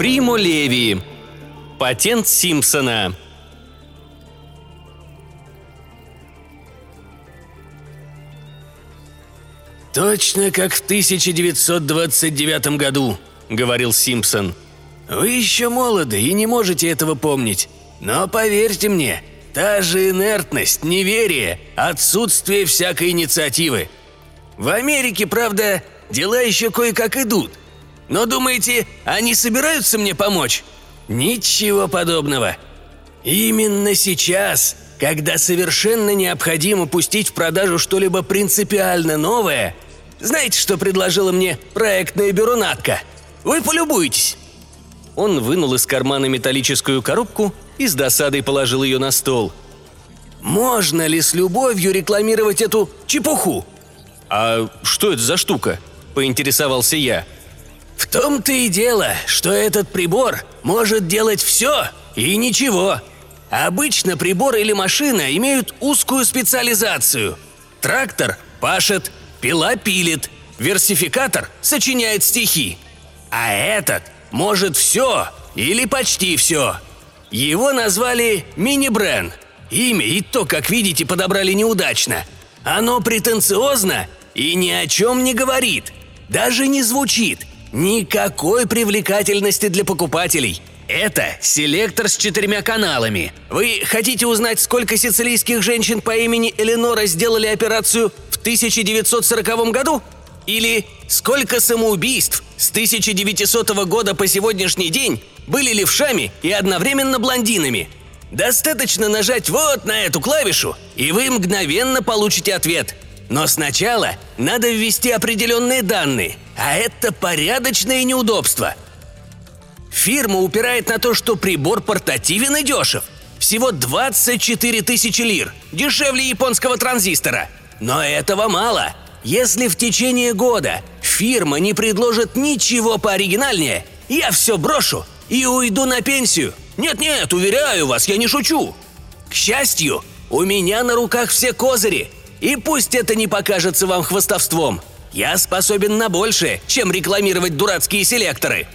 Примо Леви. Патент Симпсона. «Точно как в 1929 году», — говорил Симпсон. «Вы еще молоды и не можете этого помнить. Но поверьте мне, та же инертность, неверие, отсутствие всякой инициативы. В Америке, правда, дела еще кое-как идут. Но думаете, они собираются мне помочь? Ничего подобного. Именно сейчас, когда совершенно необходимо пустить в продажу что-либо принципиально новое, знаете, что предложила мне проектное бюро «Натка»? Вы полюбуйтесь. Он вынул из кармана металлическую коробку и с досадой положил ее на стол. Можно ли с любовью рекламировать эту чепуху? «А что это за штука?» – поинтересовался я. В том-то и дело, что этот прибор может делать все и ничего. Обычно прибор или машина имеют узкую специализацию. Трактор пашет, пила пилит, версификатор сочиняет стихи. А этот может все или почти все. Его назвали мини-брен. Имя и то, как видите, подобрали неудачно. Оно претенциозно и ни о чем не говорит. Даже не звучит. Никакой привлекательности для покупателей. Это селектор с четырьмя каналами. Вы хотите узнать, сколько сицилийских женщин по имени Эленора сделали операцию в 1940 году? Или сколько самоубийств с 1900 года по сегодняшний день были левшами и одновременно блондинами? Достаточно нажать вот на эту клавишу, и вы мгновенно получите ответ. Но сначала надо ввести определенные данные, а это порядочное неудобство – Фирма упирает на то, что прибор портативен и дешев. Всего 24 тысячи лир, дешевле японского транзистора. Но этого мало. Если в течение года фирма не предложит ничего пооригинальнее, я все брошу и уйду на пенсию. Нет-нет, уверяю вас, я не шучу. К счастью, у меня на руках все козыри. И пусть это не покажется вам хвостовством. Я способен на большее, чем рекламировать дурацкие селекторы.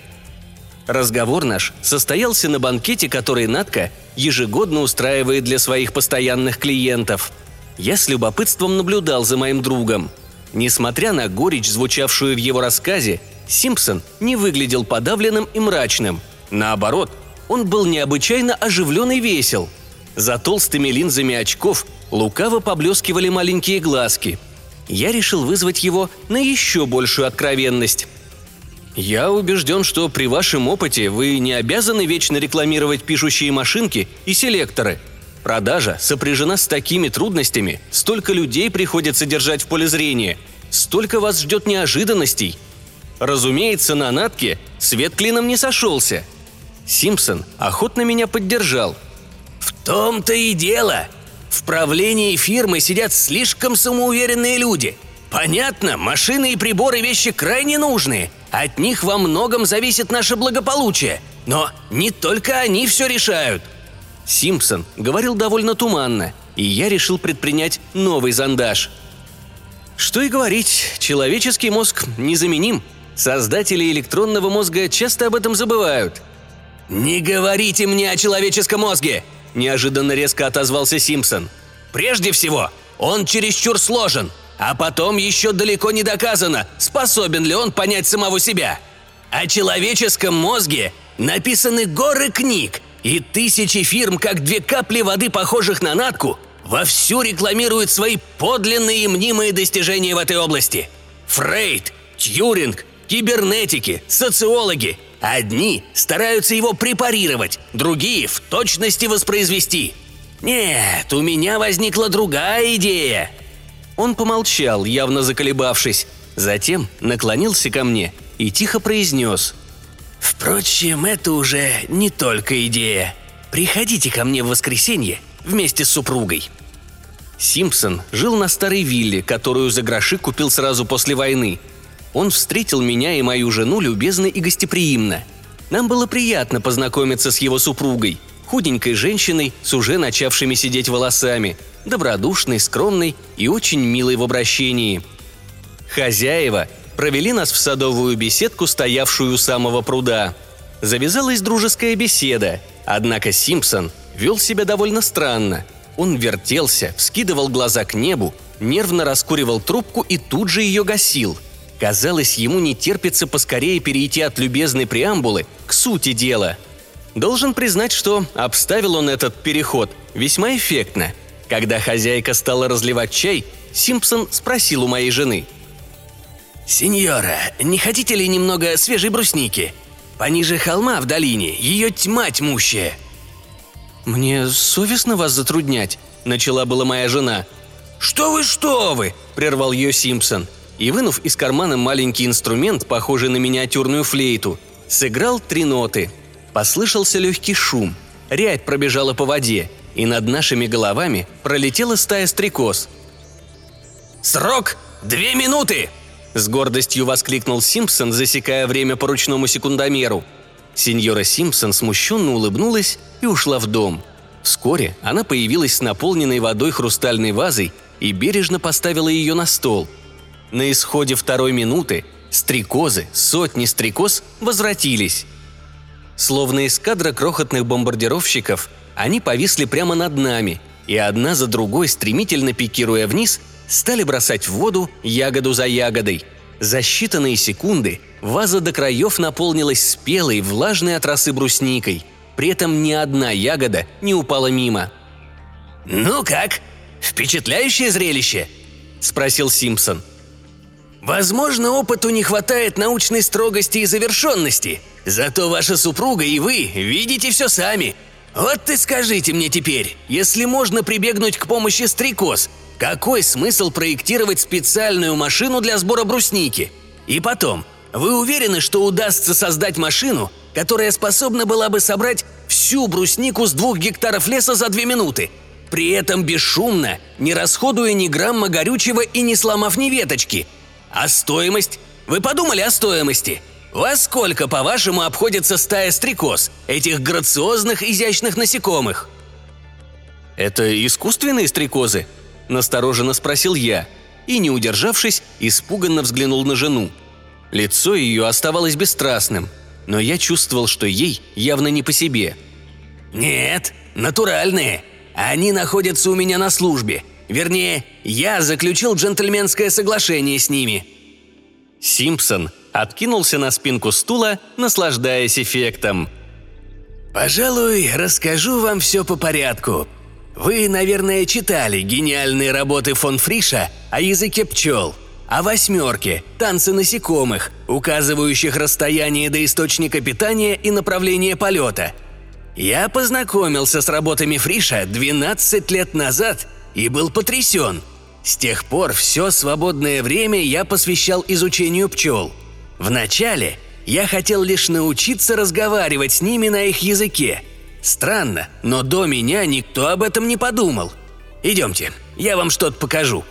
Разговор наш состоялся на банкете, который Натка ежегодно устраивает для своих постоянных клиентов. Я с любопытством наблюдал за моим другом. Несмотря на горечь, звучавшую в его рассказе, Симпсон не выглядел подавленным и мрачным. Наоборот, он был необычайно оживлен и весел. За толстыми линзами очков лукаво поблескивали маленькие глазки. Я решил вызвать его на еще большую откровенность. Я убежден, что при вашем опыте вы не обязаны вечно рекламировать пишущие машинки и селекторы. Продажа сопряжена с такими трудностями, столько людей приходится держать в поле зрения, столько вас ждет неожиданностей. Разумеется, на натке свет клином не сошелся. Симпсон охотно меня поддержал. В том-то и дело. В правлении фирмы сидят слишком самоуверенные люди. Понятно, машины и приборы вещи крайне нужные – от них во многом зависит наше благополучие. Но не только они все решают. Симпсон говорил довольно туманно, и я решил предпринять новый зондаж. Что и говорить, человеческий мозг незаменим. Создатели электронного мозга часто об этом забывают. «Не говорите мне о человеческом мозге!» – неожиданно резко отозвался Симпсон. «Прежде всего, он чересчур сложен – а потом еще далеко не доказано, способен ли он понять самого себя. О человеческом мозге написаны горы книг, и тысячи фирм, как две капли воды, похожих на натку, вовсю рекламируют свои подлинные и мнимые достижения в этой области. Фрейд, Тьюринг, кибернетики, социологи – Одни стараются его препарировать, другие в точности воспроизвести. Нет, у меня возникла другая идея – он помолчал, явно заколебавшись, затем наклонился ко мне и тихо произнес. «Впрочем, это уже не только идея. Приходите ко мне в воскресенье вместе с супругой». Симпсон жил на старой вилле, которую за гроши купил сразу после войны. Он встретил меня и мою жену любезно и гостеприимно. Нам было приятно познакомиться с его супругой, худенькой женщиной с уже начавшими сидеть волосами – добродушный, скромный и очень милый в обращении. Хозяева провели нас в садовую беседку, стоявшую у самого пруда. Завязалась дружеская беседа, однако Симпсон вел себя довольно странно. Он вертелся, вскидывал глаза к небу, нервно раскуривал трубку и тут же ее гасил. Казалось, ему не терпится поскорее перейти от любезной преамбулы к сути дела. Должен признать, что обставил он этот переход весьма эффектно. Когда хозяйка стала разливать чай, Симпсон спросил у моей жены. «Сеньора, не хотите ли немного свежей брусники? Пониже холма в долине ее тьма тьмущая». «Мне совестно вас затруднять», — начала была моя жена. «Что вы, что вы!» — прервал ее Симпсон. И, вынув из кармана маленький инструмент, похожий на миниатюрную флейту, сыграл три ноты. Послышался легкий шум. Рябь пробежала по воде, и над нашими головами пролетела стая стрекоз. «Срок две минуты!» С гордостью воскликнул Симпсон, засекая время по ручному секундомеру. Сеньора Симпсон смущенно улыбнулась и ушла в дом. Вскоре она появилась с наполненной водой хрустальной вазой и бережно поставила ее на стол. На исходе второй минуты стрекозы, сотни стрекоз, возвратились. Словно эскадра крохотных бомбардировщиков, они повисли прямо над нами, и одна за другой, стремительно пикируя вниз, стали бросать в воду ягоду за ягодой. За считанные секунды ваза до краев наполнилась спелой, влажной от росы брусникой. При этом ни одна ягода не упала мимо. «Ну как? Впечатляющее зрелище?» – спросил Симпсон. «Возможно, опыту не хватает научной строгости и завершенности, зато ваша супруга и вы видите все сами. Вот ты скажите мне теперь, если можно прибегнуть к помощи стрекоз, какой смысл проектировать специальную машину для сбора брусники? И потом, вы уверены, что удастся создать машину, которая способна была бы собрать всю бруснику с двух гектаров леса за две минуты, при этом бесшумно, не расходуя ни грамма горючего и не сломав ни веточки? А стоимость? Вы подумали о стоимости? Во сколько, по-вашему, обходится стая стрекоз, этих грациозных, изящных насекомых? Это искусственные стрекозы? – настороженно спросил я и, не удержавшись, испуганно взглянул на жену. Лицо ее оставалось бесстрастным, но я чувствовал, что ей явно не по себе. «Нет, натуральные. Они находятся у меня на службе. Вернее, я заключил джентльменское соглашение с ними». Симпсон откинулся на спинку стула, наслаждаясь эффектом. «Пожалуй, расскажу вам все по порядку. Вы, наверное, читали гениальные работы фон Фриша о языке пчел, о восьмерке, танце насекомых, указывающих расстояние до источника питания и направление полета. Я познакомился с работами Фриша 12 лет назад и был потрясен. С тех пор все свободное время я посвящал изучению пчел. Вначале я хотел лишь научиться разговаривать с ними на их языке – Странно, но до меня никто об этом не подумал. Идемте, я вам что-то покажу».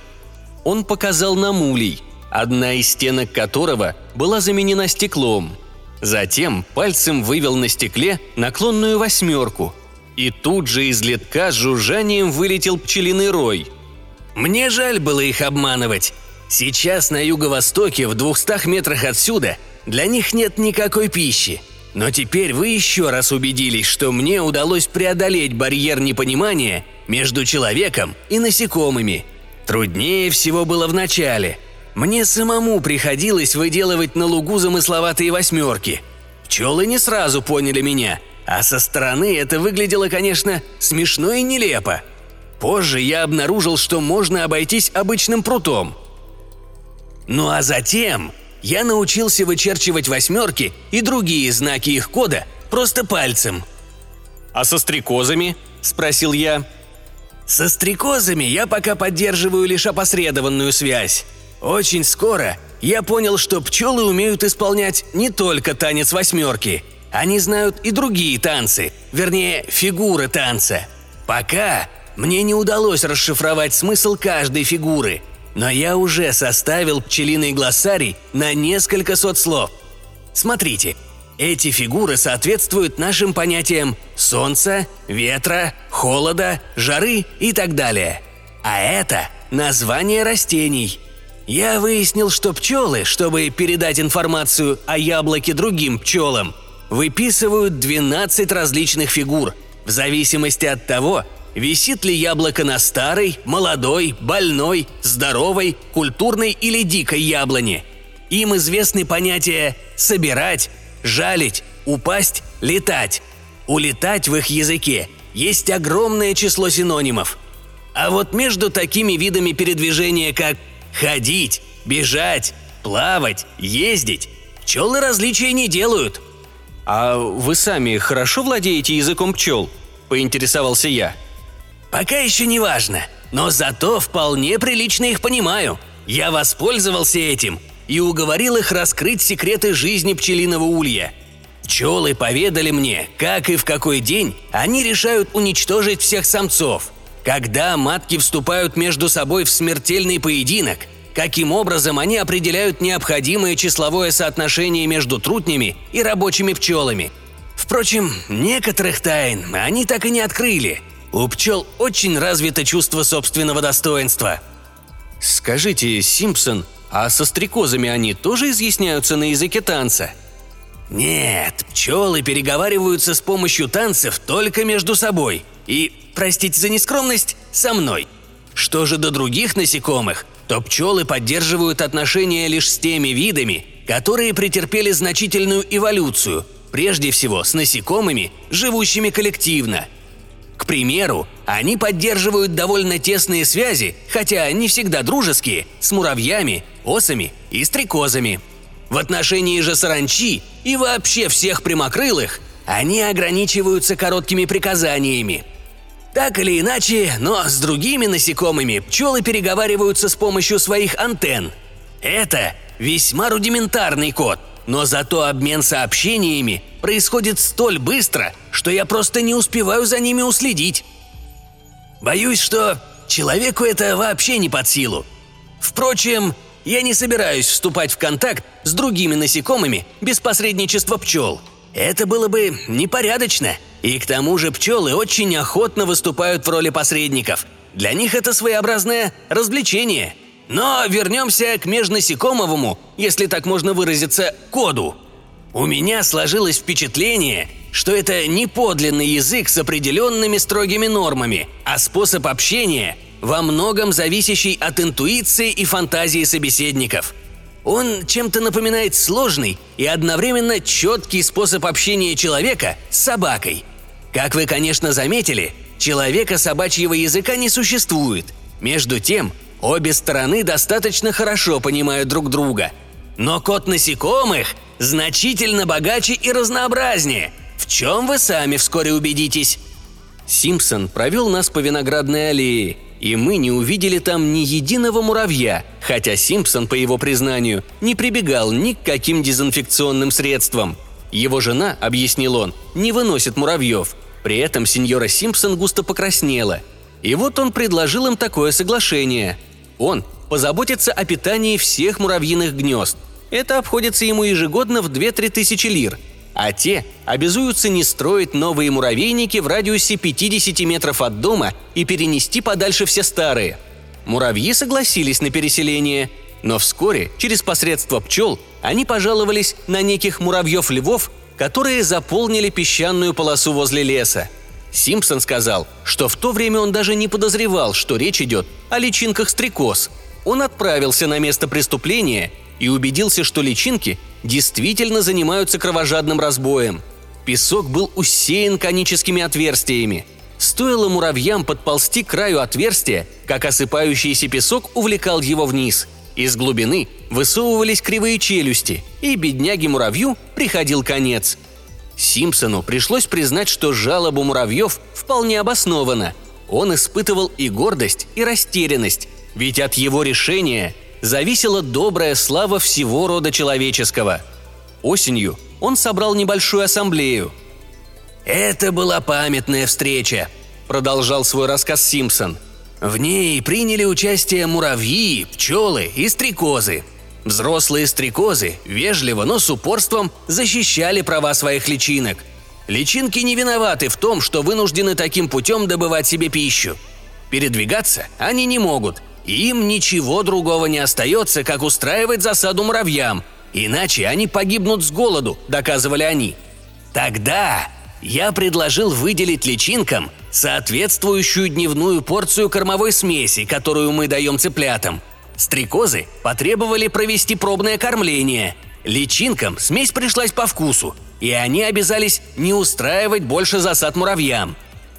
Он показал нам улей, одна из стенок которого была заменена стеклом. Затем пальцем вывел на стекле наклонную восьмерку. И тут же из летка с жужжанием вылетел пчелиный рой. Мне жаль было их обманывать. Сейчас на юго-востоке, в двухстах метрах отсюда, для них нет никакой пищи – но теперь вы еще раз убедились, что мне удалось преодолеть барьер непонимания между человеком и насекомыми. Труднее всего было в начале. Мне самому приходилось выделывать на лугу замысловатые восьмерки. Пчелы не сразу поняли меня, а со стороны это выглядело, конечно, смешно и нелепо. Позже я обнаружил, что можно обойтись обычным прутом. Ну а затем я научился вычерчивать восьмерки и другие знаки их кода просто пальцем. «А со стрекозами?» – спросил я. «Со стрекозами я пока поддерживаю лишь опосредованную связь. Очень скоро я понял, что пчелы умеют исполнять не только танец восьмерки. Они знают и другие танцы, вернее, фигуры танца. Пока мне не удалось расшифровать смысл каждой фигуры – но я уже составил пчелиный глоссарий на несколько сот слов. Смотрите, эти фигуры соответствуют нашим понятиям солнца, ветра, холода, жары и так далее. А это название растений. Я выяснил, что пчелы, чтобы передать информацию о яблоке другим пчелам, выписывают 12 различных фигур, в зависимости от того, висит ли яблоко на старой, молодой, больной, здоровой, культурной или дикой яблоне. Им известны понятия «собирать», «жалить», «упасть», «летать». Улетать в их языке есть огромное число синонимов. А вот между такими видами передвижения, как ходить, бежать, плавать, ездить, пчелы различия не делают. «А вы сами хорошо владеете языком пчел?» – поинтересовался я. «Пока еще не важно, но зато вполне прилично их понимаю. Я воспользовался этим и уговорил их раскрыть секреты жизни пчелиного улья – Пчелы поведали мне, как и в какой день они решают уничтожить всех самцов. Когда матки вступают между собой в смертельный поединок, каким образом они определяют необходимое числовое соотношение между трутнями и рабочими пчелами. Впрочем, некоторых тайн они так и не открыли. У пчел очень развито чувство собственного достоинства. Скажите, Симпсон, а со стрекозами они тоже изъясняются на языке танца – нет, пчелы переговариваются с помощью танцев только между собой. И, простите за нескромность, со мной. Что же до других насекомых, то пчелы поддерживают отношения лишь с теми видами, которые претерпели значительную эволюцию, прежде всего с насекомыми, живущими коллективно. К примеру, они поддерживают довольно тесные связи, хотя не всегда дружеские, с муравьями, осами и стрекозами – в отношении же саранчи и вообще всех прямокрылых они ограничиваются короткими приказаниями. Так или иначе, но с другими насекомыми пчелы переговариваются с помощью своих антенн. Это весьма рудиментарный код, но зато обмен сообщениями происходит столь быстро, что я просто не успеваю за ними уследить. Боюсь, что человеку это вообще не под силу. Впрочем, я не собираюсь вступать в контакт с другими насекомыми без посредничества пчел. Это было бы непорядочно. И к тому же пчелы очень охотно выступают в роли посредников. Для них это своеобразное развлечение. Но вернемся к межнасекомовому, если так можно выразиться, коду. У меня сложилось впечатление, что это не подлинный язык с определенными строгими нормами, а способ общения, во многом зависящий от интуиции и фантазии собеседников. Он чем-то напоминает сложный и одновременно четкий способ общения человека с собакой. Как вы, конечно, заметили, человека собачьего языка не существует. Между тем, обе стороны достаточно хорошо понимают друг друга. Но кот насекомых значительно богаче и разнообразнее. В чем вы сами вскоре убедитесь. Симпсон провел нас по виноградной аллее, и мы не увидели там ни единого муравья, хотя Симпсон, по его признанию, не прибегал ни к каким дезинфекционным средствам. Его жена, объяснил он, не выносит муравьев. При этом сеньора Симпсон густо покраснела. И вот он предложил им такое соглашение. Он позаботится о питании всех муравьиных гнезд. Это обходится ему ежегодно в 2-3 тысячи лир – а те обязуются не строить новые муравейники в радиусе 50 метров от дома и перенести подальше все старые. Муравьи согласились на переселение, но вскоре, через посредство пчел, они пожаловались на неких муравьев-львов, которые заполнили песчаную полосу возле леса. Симпсон сказал, что в то время он даже не подозревал, что речь идет о личинках стрекоз. Он отправился на место преступления и убедился, что личинки действительно занимаются кровожадным разбоем. Песок был усеян коническими отверстиями. Стоило муравьям подползти к краю отверстия, как осыпающийся песок увлекал его вниз. Из глубины высовывались кривые челюсти, и бедняге-муравью приходил конец. Симпсону пришлось признать, что жалоба муравьев вполне обоснована. Он испытывал и гордость, и растерянность, ведь от его решения зависела добрая слава всего рода человеческого. Осенью он собрал небольшую ассамблею. «Это была памятная встреча», – продолжал свой рассказ Симпсон. «В ней приняли участие муравьи, пчелы и стрекозы. Взрослые стрекозы вежливо, но с упорством защищали права своих личинок. Личинки не виноваты в том, что вынуждены таким путем добывать себе пищу. Передвигаться они не могут – им ничего другого не остается, как устраивать засаду муравьям, иначе они погибнут с голоду, доказывали они. Тогда я предложил выделить личинкам соответствующую дневную порцию кормовой смеси, которую мы даем цыплятам. Стрекозы потребовали провести пробное кормление. Личинкам смесь пришлась по вкусу, и они обязались не устраивать больше засад муравьям.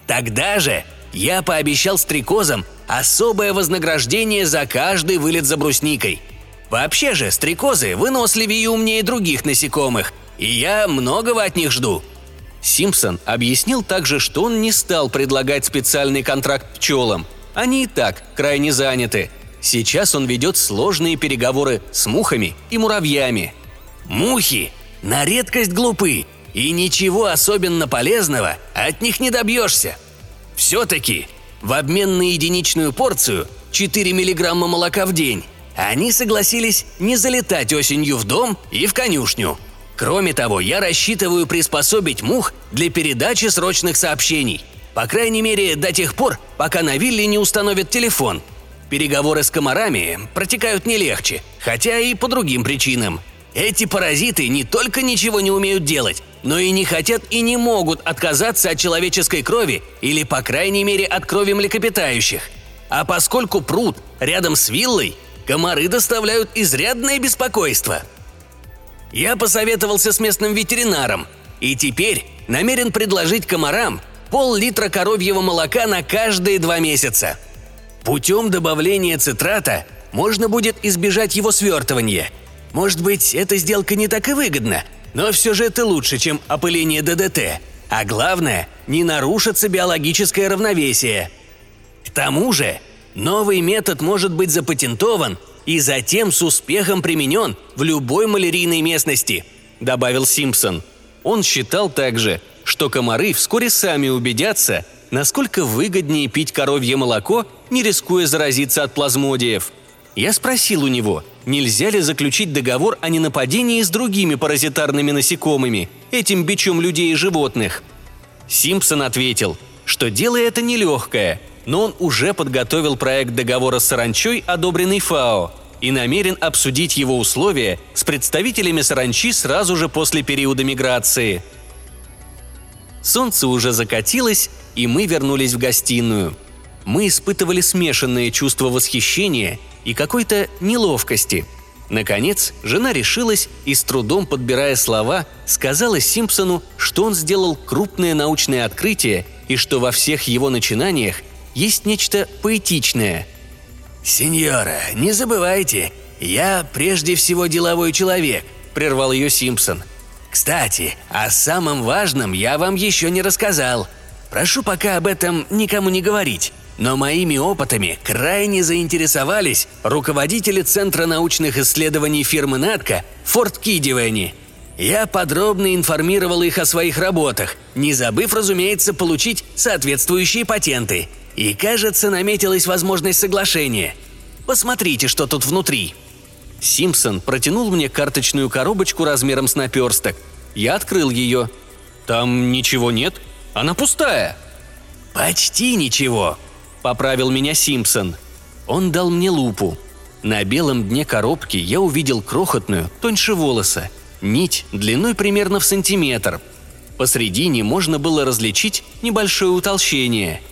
Тогда же я пообещал стрекозам особое вознаграждение за каждый вылет за брусникой. Вообще же, стрекозы выносливее и умнее других насекомых, и я многого от них жду. Симпсон объяснил также, что он не стал предлагать специальный контракт пчелам. Они и так крайне заняты. Сейчас он ведет сложные переговоры с мухами и муравьями. Мухи на редкость глупы, и ничего особенно полезного от них не добьешься. Все-таки в обмен на единичную порцию 4 миллиграмма молока в день они согласились не залетать осенью в дом и в конюшню. Кроме того, я рассчитываю приспособить мух для передачи срочных сообщений. По крайней мере, до тех пор, пока на вилле не установят телефон. Переговоры с комарами протекают не легче, хотя и по другим причинам. Эти паразиты не только ничего не умеют делать, но и не хотят и не могут отказаться от человеческой крови или, по крайней мере, от крови млекопитающих. А поскольку пруд рядом с виллой, комары доставляют изрядное беспокойство – я посоветовался с местным ветеринаром и теперь намерен предложить комарам пол-литра коровьего молока на каждые два месяца. Путем добавления цитрата можно будет избежать его свертывания. Может быть, эта сделка не так и выгодна, но все же это лучше, чем опыление ДДТ. А главное, не нарушится биологическое равновесие. К тому же, новый метод может быть запатентован и затем с успехом применен в любой малярийной местности», – добавил Симпсон. Он считал также, что комары вскоре сами убедятся, насколько выгоднее пить коровье молоко, не рискуя заразиться от плазмодиев. Я спросил у него, нельзя ли заключить договор о ненападении с другими паразитарными насекомыми, этим бичом людей и животных. Симпсон ответил, что дело это нелегкое – но он уже подготовил проект договора с саранчой, одобренный ФАО, и намерен обсудить его условия с представителями саранчи сразу же после периода миграции. Солнце уже закатилось, и мы вернулись в гостиную. Мы испытывали смешанные чувства восхищения и какой-то неловкости. Наконец, жена решилась и, с трудом подбирая слова, сказала Симпсону, что он сделал крупное научное открытие и что во всех его начинаниях есть нечто поэтичное. «Сеньора, не забывайте, я прежде всего деловой человек», – прервал ее Симпсон. «Кстати, о самом важном я вам еще не рассказал. Прошу пока об этом никому не говорить. Но моими опытами крайне заинтересовались руководители Центра научных исследований фирмы «Натка» Форт Кидивенни. Я подробно информировал их о своих работах, не забыв, разумеется, получить соответствующие патенты – и, кажется, наметилась возможность соглашения. Посмотрите, что тут внутри». Симпсон протянул мне карточную коробочку размером с наперсток. Я открыл ее. Там ничего нет. Она пустая. «Почти ничего», — поправил меня Симпсон. Он дал мне лупу. На белом дне коробки я увидел крохотную, тоньше волоса, нить длиной примерно в сантиметр. Посредине можно было различить небольшое утолщение —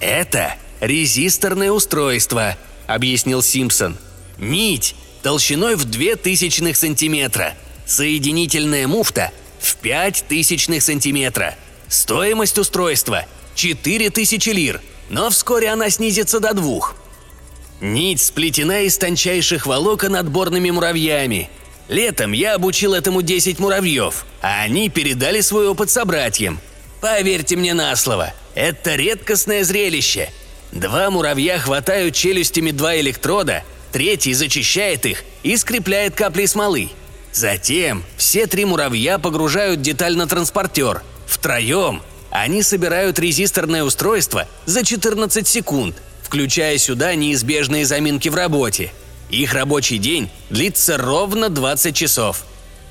«Это резисторное устройство», — объяснил Симпсон. «Нить толщиной в две тысячных сантиметра. Соединительная муфта в пять тысячных сантиметра. Стоимость устройства – четыре тысячи лир, но вскоре она снизится до двух. Нить сплетена из тончайших волокон отборными муравьями. Летом я обучил этому 10 муравьев, а они передали свой опыт собратьям. Поверьте мне на слово – это редкостное зрелище. Два муравья хватают челюстями два электрода, третий зачищает их и скрепляет капли смолы. Затем все три муравья погружают деталь на транспортер. Втроем они собирают резисторное устройство за 14 секунд, включая сюда неизбежные заминки в работе. Их рабочий день длится ровно 20 часов.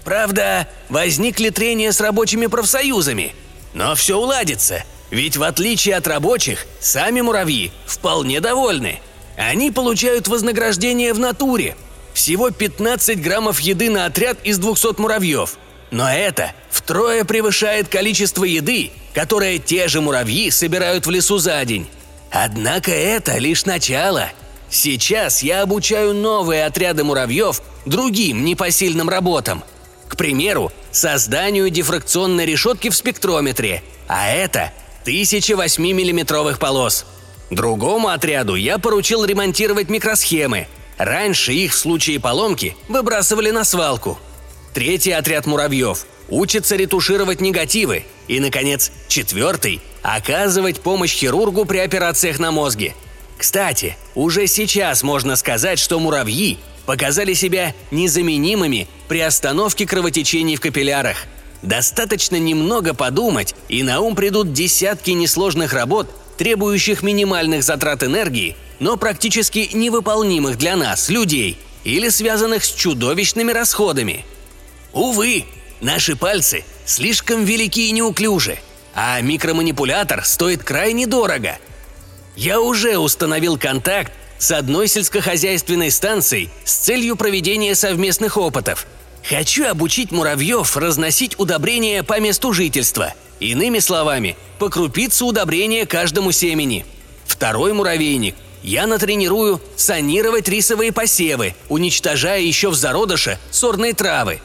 Правда, возникли трения с рабочими профсоюзами. Но все уладится – ведь в отличие от рабочих, сами муравьи вполне довольны. Они получают вознаграждение в натуре. Всего 15 граммов еды на отряд из 200 муравьев. Но это втрое превышает количество еды, которое те же муравьи собирают в лесу за день. Однако это лишь начало. Сейчас я обучаю новые отряды муравьев другим непосильным работам. К примеру, созданию дифракционной решетки в спектрометре, а это 1008-миллиметровых полос. Другому отряду я поручил ремонтировать микросхемы. Раньше их в случае поломки выбрасывали на свалку. Третий отряд муравьев учится ретушировать негативы. И, наконец, четвертый – оказывать помощь хирургу при операциях на мозге. Кстати, уже сейчас можно сказать, что муравьи показали себя незаменимыми при остановке кровотечений в капиллярах. Достаточно немного подумать, и на ум придут десятки несложных работ, требующих минимальных затрат энергии, но практически невыполнимых для нас, людей, или связанных с чудовищными расходами. Увы, наши пальцы слишком велики и неуклюжи, а микроманипулятор стоит крайне дорого. Я уже установил контакт с одной сельскохозяйственной станцией с целью проведения совместных опытов. Хочу обучить муравьев разносить удобрения по месту жительства. Иными словами, по крупице удобрения каждому семени. Второй муравейник я натренирую санировать рисовые посевы, уничтожая еще в зародыше сорные травы.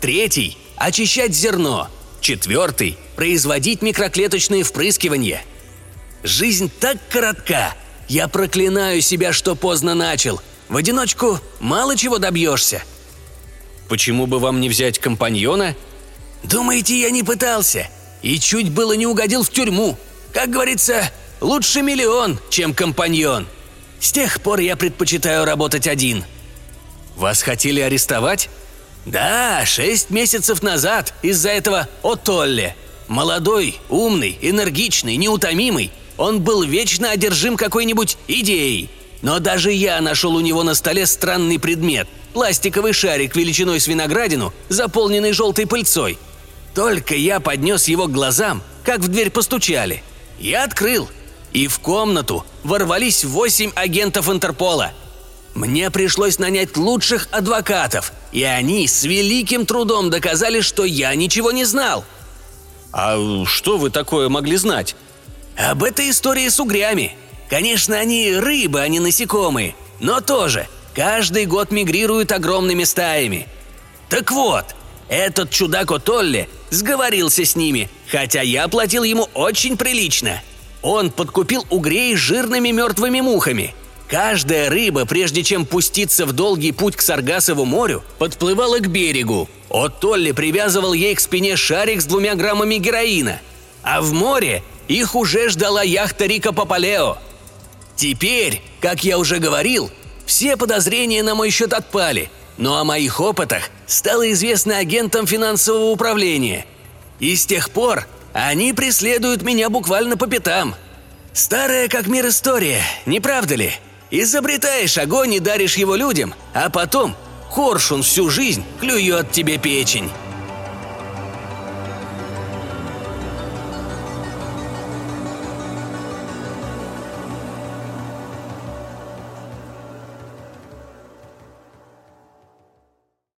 Третий – очищать зерно. Четвертый – производить микроклеточные впрыскивания. Жизнь так коротка. Я проклинаю себя, что поздно начал. В одиночку мало чего добьешься. Почему бы вам не взять компаньона? Думаете, я не пытался? И чуть было не угодил в тюрьму. Как говорится, лучше миллион, чем компаньон. С тех пор я предпочитаю работать один. Вас хотели арестовать? Да, шесть месяцев назад из-за этого Отолле. Молодой, умный, энергичный, неутомимый. Он был вечно одержим какой-нибудь идеей. Но даже я нашел у него на столе странный предмет – пластиковый шарик величиной с виноградину, заполненный желтой пыльцой. Только я поднес его к глазам, как в дверь постучали. Я открыл, и в комнату ворвались восемь агентов Интерпола. Мне пришлось нанять лучших адвокатов, и они с великим трудом доказали, что я ничего не знал – а что вы такое могли знать? Об этой истории с угрями. Конечно, они рыбы, а не насекомые, но тоже каждый год мигрируют огромными стаями. Так вот, этот чудак Отолли сговорился с ними, хотя я платил ему очень прилично. Он подкупил угрей жирными мертвыми мухами. Каждая рыба, прежде чем пуститься в долгий путь к Саргасову морю, подплывала к берегу, от Толли привязывал ей к спине шарик с двумя граммами героина. А в море их уже ждала яхта Рика Папалео. Теперь, как я уже говорил, все подозрения на мой счет отпали, но о моих опытах стало известно агентам финансового управления. И с тех пор они преследуют меня буквально по пятам. Старая как мир история, не правда ли? Изобретаешь огонь и даришь его людям, а потом Коршун всю жизнь клюет тебе печень.